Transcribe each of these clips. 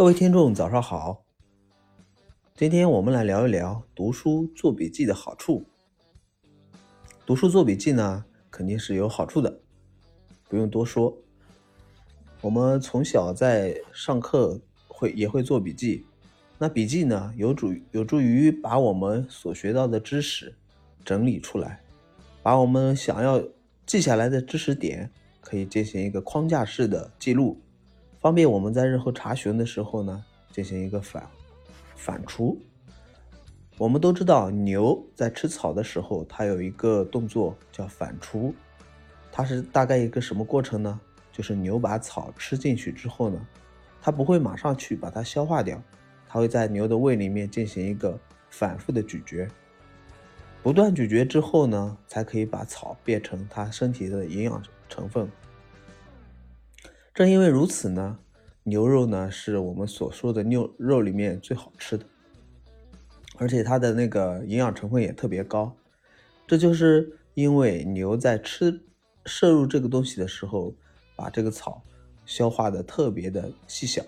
各位听众，早上好。今天我们来聊一聊读书做笔记的好处。读书做笔记呢，肯定是有好处的，不用多说。我们从小在上课会也会做笔记，那笔记呢，有助有助于把我们所学到的知识整理出来，把我们想要记下来的知识点可以进行一个框架式的记录。方便我们在日后查询的时候呢，进行一个反反刍。我们都知道，牛在吃草的时候，它有一个动作叫反刍，它是大概一个什么过程呢？就是牛把草吃进去之后呢，它不会马上去把它消化掉，它会在牛的胃里面进行一个反复的咀嚼，不断咀嚼之后呢，才可以把草变成它身体的营养成分。正因为如此呢，牛肉呢是我们所说的牛肉里面最好吃的，而且它的那个营养成分也特别高。这就是因为牛在吃摄入这个东西的时候，把这个草消化的特别的细小，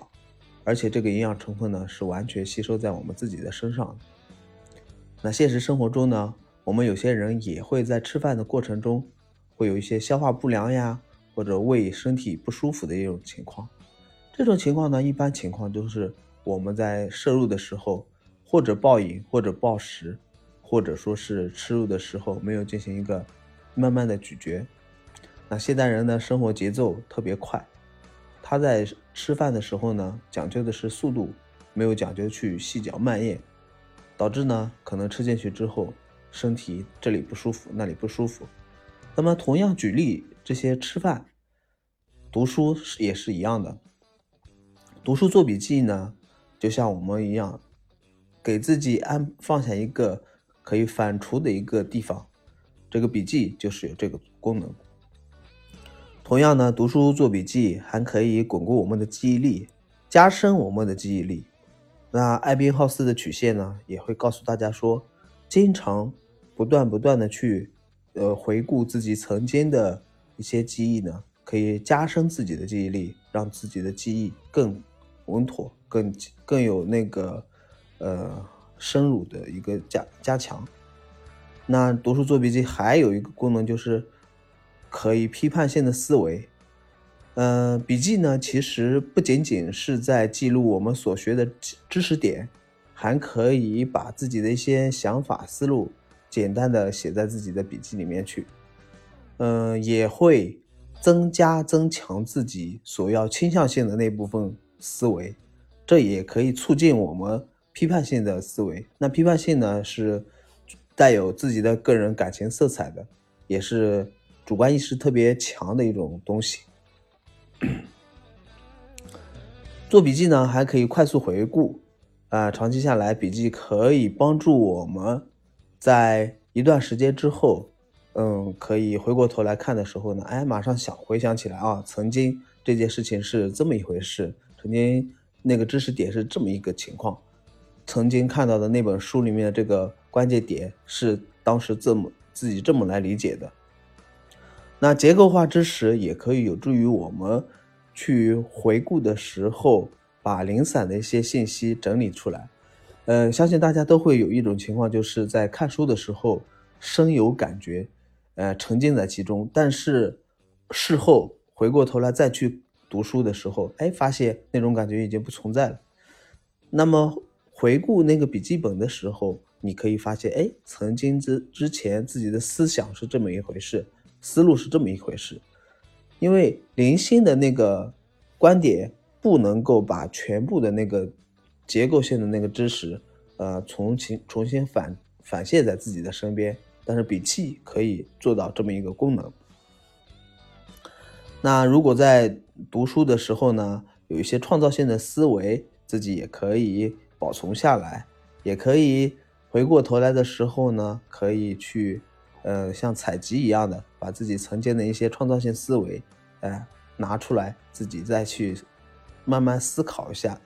而且这个营养成分呢是完全吸收在我们自己的身上。那现实生活中呢，我们有些人也会在吃饭的过程中会有一些消化不良呀。或者胃身体不舒服的一种情况，这种情况呢，一般情况就是我们在摄入的时候，或者暴饮，或者暴食，或者说是吃入的时候没有进行一个慢慢的咀嚼。那现代人的生活节奏特别快，他在吃饭的时候呢，讲究的是速度，没有讲究去细嚼慢咽，导致呢可能吃进去之后，身体这里不舒服，那里不舒服。那么同样举例。这些吃饭、读书也是一样的。读书做笔记呢，就像我们一样，给自己安放下一个可以反刍的一个地方。这个笔记就是有这个功能。同样呢，读书做笔记还可以巩固我们的记忆力，加深我们的记忆力。那艾宾浩斯的曲线呢，也会告诉大家说，经常不断不断的去呃回顾自己曾经的。一些记忆呢，可以加深自己的记忆力，让自己的记忆更稳妥、更更有那个呃深入的一个加加强。那读书做笔记还有一个功能，就是可以批判性的思维。嗯，笔记呢，其实不仅仅是在记录我们所学的知识点，还可以把自己的一些想法、思路简单的写在自己的笔记里面去。嗯，也会增加、增强自己所要倾向性的那部分思维，这也可以促进我们批判性的思维。那批判性呢，是带有自己的个人感情色彩的，也是主观意识特别强的一种东西。做笔记呢，还可以快速回顾，啊，长期下来，笔记可以帮助我们在一段时间之后。嗯，可以回过头来看的时候呢，哎，马上想回想起来啊，曾经这件事情是这么一回事，曾经那个知识点是这么一个情况，曾经看到的那本书里面的这个关键点是当时这么自己这么来理解的。那结构化知识也可以有助于我们去回顾的时候，把零散的一些信息整理出来。嗯，相信大家都会有一种情况，就是在看书的时候深有感觉。呃，沉浸在其中，但是事后回过头来再去读书的时候，哎，发现那种感觉已经不存在了。那么回顾那个笔记本的时候，你可以发现，哎，曾经之之前自己的思想是这么一回事，思路是这么一回事。因为零星的那个观点不能够把全部的那个结构性的那个知识，呃，重新重新反反现在自己的身边。但是笔记可以做到这么一个功能。那如果在读书的时候呢，有一些创造性的思维，自己也可以保存下来，也可以回过头来的时候呢，可以去，呃，像采集一样的，把自己曾经的一些创造性思维，哎，拿出来，自己再去慢慢思考一下，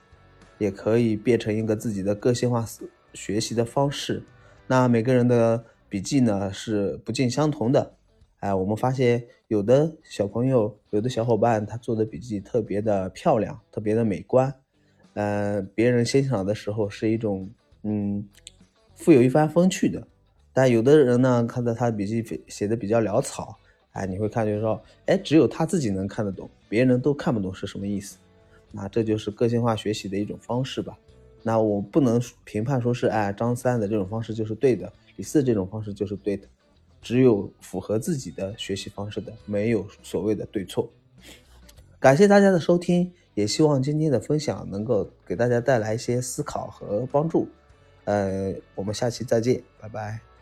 也可以变成一个自己的个性化思学习的方式。那每个人的。笔记呢是不尽相同的，哎，我们发现有的小朋友、有的小伙伴他做的笔记特别的漂亮，特别的美观，呃，别人欣赏的时候是一种嗯，富有一番风趣的。但有的人呢，看到他的笔记写的比较潦草，哎，你会看就是说，哎，只有他自己能看得懂，别人都看不懂是什么意思。那这就是个性化学习的一种方式吧。那我不能评判说是，哎，张三的这种方式就是对的，第四这种方式就是对的，只有符合自己的学习方式的，没有所谓的对错。感谢大家的收听，也希望今天的分享能够给大家带来一些思考和帮助。呃，我们下期再见，拜拜。